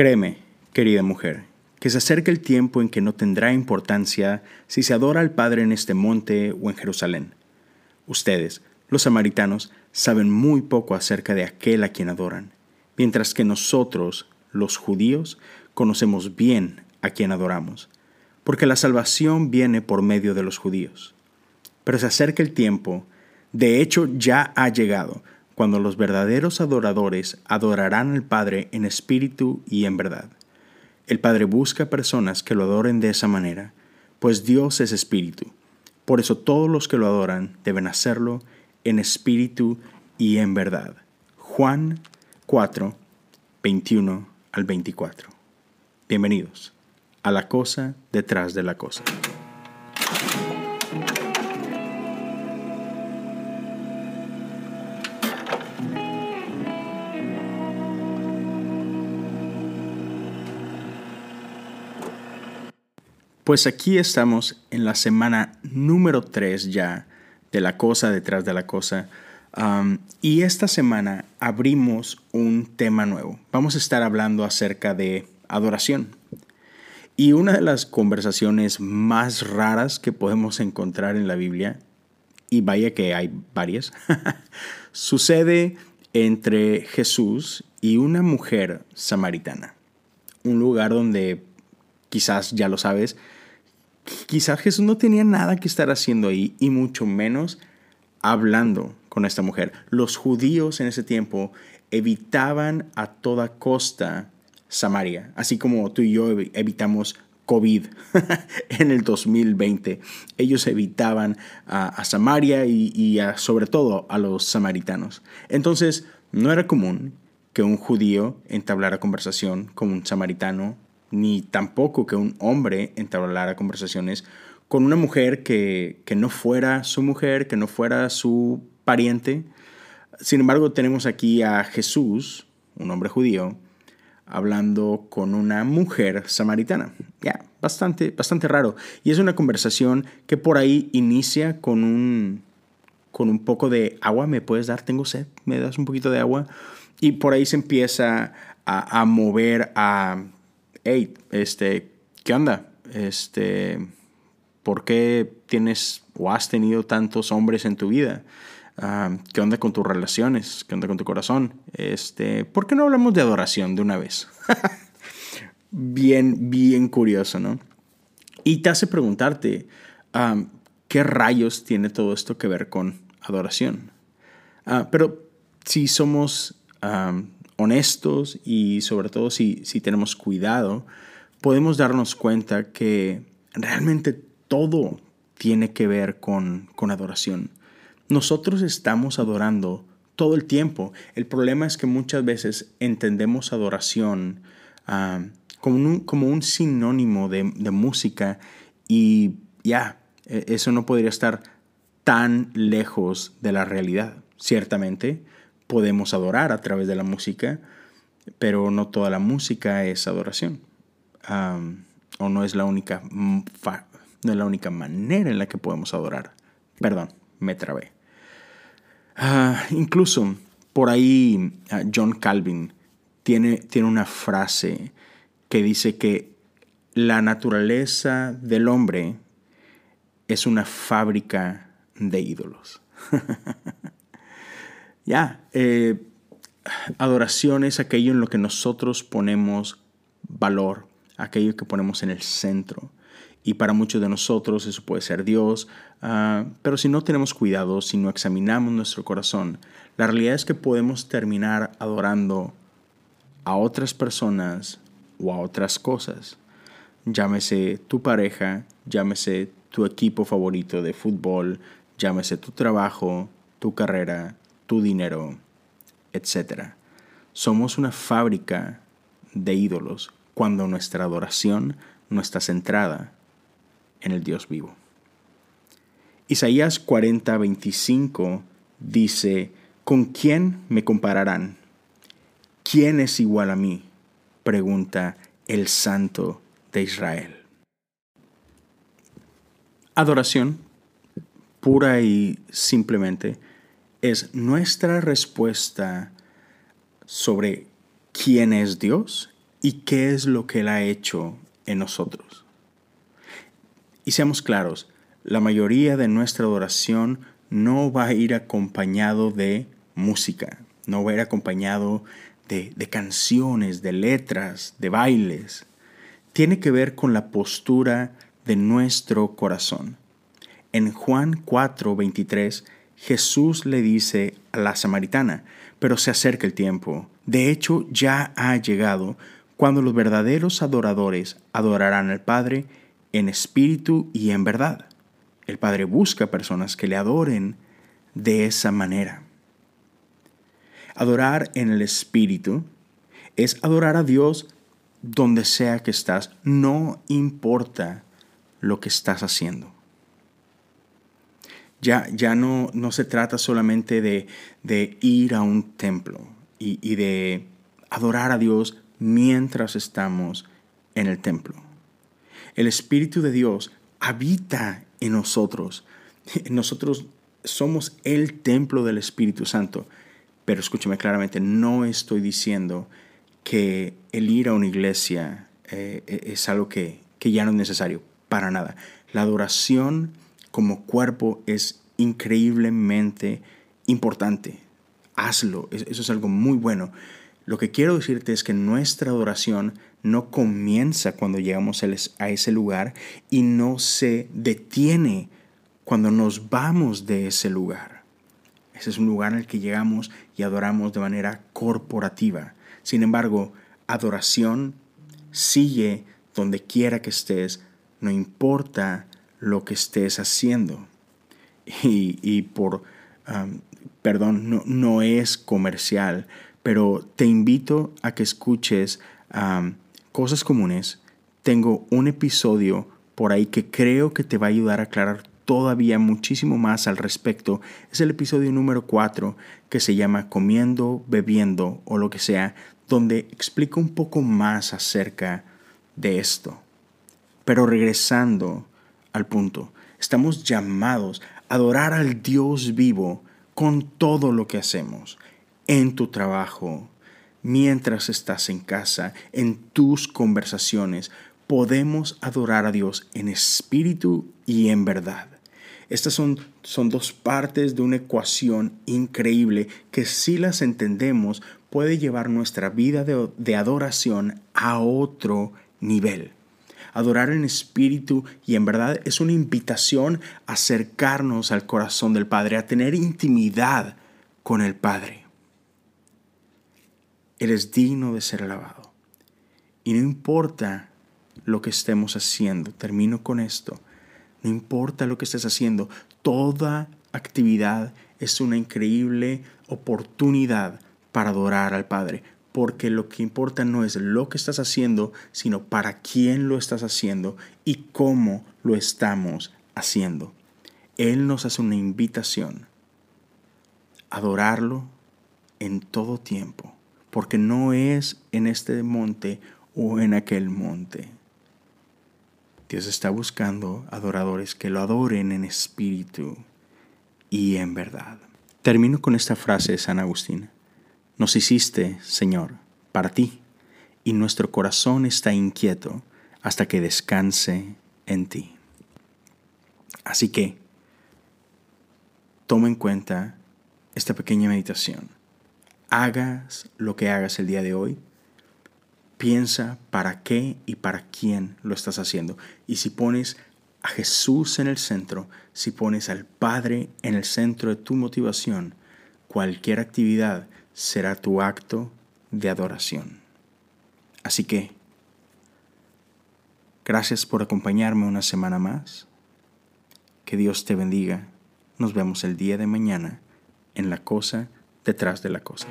Créeme, querida mujer, que se acerca el tiempo en que no tendrá importancia si se adora al Padre en este monte o en Jerusalén. Ustedes, los samaritanos, saben muy poco acerca de aquel a quien adoran, mientras que nosotros, los judíos, conocemos bien a quien adoramos, porque la salvación viene por medio de los judíos. Pero se acerca el tiempo, de hecho ya ha llegado, cuando los verdaderos adoradores adorarán al Padre en espíritu y en verdad. El Padre busca personas que lo adoren de esa manera, pues Dios es espíritu. Por eso todos los que lo adoran deben hacerlo en espíritu y en verdad. Juan 4, 21 al 24. Bienvenidos a la cosa detrás de la cosa. Pues aquí estamos en la semana número 3 ya de la cosa detrás de la cosa. y esta semana abrimos un tema nuevo. Vamos a estar hablando acerca de adoración. Y una de las conversaciones más raras que podemos encontrar en la Biblia, y vaya que hay varias, sucede entre Jesús y una mujer samaritana. Un lugar donde, quizás ya lo sabes, quizás Jesús no tenía nada que estar haciendo ahí y mucho menos hablando con esta mujer. Los judíos en ese tiempo evitaban a toda costa Samaria, así como tú y yo evitamos COVID en el 2020. Ellos evitaban a, Samaria y, sobre todo a los samaritanos. Entonces, no era común que un judío entablara conversación con un samaritano ni tampoco que un hombre entablara conversaciones con una mujer que, no fuera su mujer, que no fuera su pariente. Sin embargo, tenemos aquí a Jesús, un hombre judío, hablando con una mujer samaritana. Ya, bastante, bastante raro. Y es una conversación que por ahí inicia con un, con un poco de agua. ¿Me puedes dar? Tengo sed. ¿Me das un poquito de agua? Y por ahí se empieza a, a mover a hey, este, ¿qué onda? Este, ¿por qué tienes o has tenido tantos hombres en tu vida? Ah, ¿Qué onda con tus relaciones? ¿Qué onda con tu corazón? Este, ¿Por qué no hablamos de adoración de una vez? bien, bien curioso, ¿no? Y te hace preguntarte, ah, ¿qué rayos tiene todo esto que ver con adoración? Ah, pero si somos honestos y sobre todo si, si tenemos cuidado, podemos darnos cuenta que realmente todo tiene que ver con, con adoración. Nosotros estamos adorando todo el tiempo. El problema es que muchas veces entendemos adoración ah, como, un, como, un, sinónimo de, música y ya, e, eso no podría estar tan lejos de la realidad. Ciertamente, podemos adorar a través de la música, pero no toda la música es adoración. o no es, la única no es la única manera en la que podemos adorar. Perdón, me trabé. Ah, incluso por ahí ah, John Calvin tiene, tiene una frase que dice que la naturaleza del hombre es una fábrica de ídolos. Ya, eh, adoración es aquello en lo que nosotros ponemos valor, aquello que ponemos en el centro. Y para muchos de nosotros eso puede ser Dios, ah, pero si no tenemos cuidado, si no examinamos nuestro corazón, la realidad es que podemos terminar adorando a otras personas o a otras cosas. Llámese tu pareja, llámese tu equipo favorito de fútbol, llámese tu trabajo, tu carrera, tu dinero, etc. Somos una fábrica de ídolos cuando nuestra adoración no está centrada en el Dios vivo. Isaías 40, 25 dice, ¿con quién me compararán? ¿Quién es igual a mí? pregunta el Santo de Israel. Adoración, pura y simplemente, es nuestra respuesta sobre quién es Dios y qué es lo que Él ha hecho en nosotros. Y seamos claros, la mayoría de nuestra adoración no va a ir acompañado de música, no va a ir acompañado de, de canciones, de letras, de bailes. Tiene que ver con la postura de nuestro corazón. En Juan 4, 23, Jesús le dice a la samaritana, pero se acerca el tiempo. De hecho, ya ha llegado cuando los verdaderos adoradores adorarán al Padre en espíritu y en verdad. El Padre busca personas que le adoren de esa manera. Adorar en el espíritu es adorar a Dios donde sea que estás, no importa lo que estás haciendo. Ya, ya no, no se trata solamente de, de ir a un templo y, y de adorar a Dios mientras estamos en el templo. El Espíritu de Dios habita en nosotros. Nosotros somos el templo del Espíritu Santo. Pero escúchame claramente, no estoy diciendo que el ir a una iglesia eh, es algo que, que ya no es necesario, para nada. La adoración como cuerpo es increíblemente importante. Hazlo, eso es algo muy bueno. Lo que quiero decirte es que nuestra adoración no comienza cuando llegamos a ese lugar y no se detiene cuando nos vamos de ese lugar. Ese es un lugar el que llegamos y adoramos de manera corporativa. Sin embargo, adoración sigue donde quiera que estés, no importa lo que estés haciendo. Y, por, perdón, no, no, es comercial, pero te invito a que escuches cosas comunes. Tengo un episodio por ahí que creo que te va a ayudar a aclarar todavía muchísimo más al respecto. Es el episodio número 4 que se llama Comiendo, bebiendo o lo que sea, donde explico un poco más acerca de esto. Pero regresando al punto, estamos llamados a adorar al Dios vivo con todo lo que hacemos, en tu trabajo, mientras estás en casa, en tus conversaciones. Podemos adorar a Dios en espíritu y en verdad. Estas son, son dos partes de una ecuación increíble que si las entendemos puede llevar nuestra vida de, de adoración a otro nivel. Adorar en espíritu y en verdad es una invitación a acercarnos al corazón del Padre, a tener intimidad con el Padre. Él es digno de ser alabado. Y no importa lo que estemos haciendo, termino con esto, no importa lo que estés haciendo, toda actividad es una increíble oportunidad para adorar al Padre, porque lo que importa no es lo que estás haciendo, sino para quién lo estás haciendo y cómo lo estamos haciendo. Él nos hace una invitación adorarlo en todo tiempo, porque no es en este monte o en aquel monte. Dios está buscando adoradores que lo adoren en espíritu y en verdad. Termino con esta frase de San Agustín. Nos hiciste, Señor, para ti, y nuestro corazón está inquieto hasta que descanse en ti. Así que, toma en cuenta esta pequeña meditación. Hagas lo que hagas el día de hoy, piensa para qué y para quién lo estás haciendo. Y si pones a Jesús en el centro, si pones al Padre en el centro de tu motivación, cualquier actividad será tu acto de adoración. Así que, gracias por acompañarme una semana más. Que Dios te bendiga. Nos vemos el día de mañana en la cosa detrás de la cosa.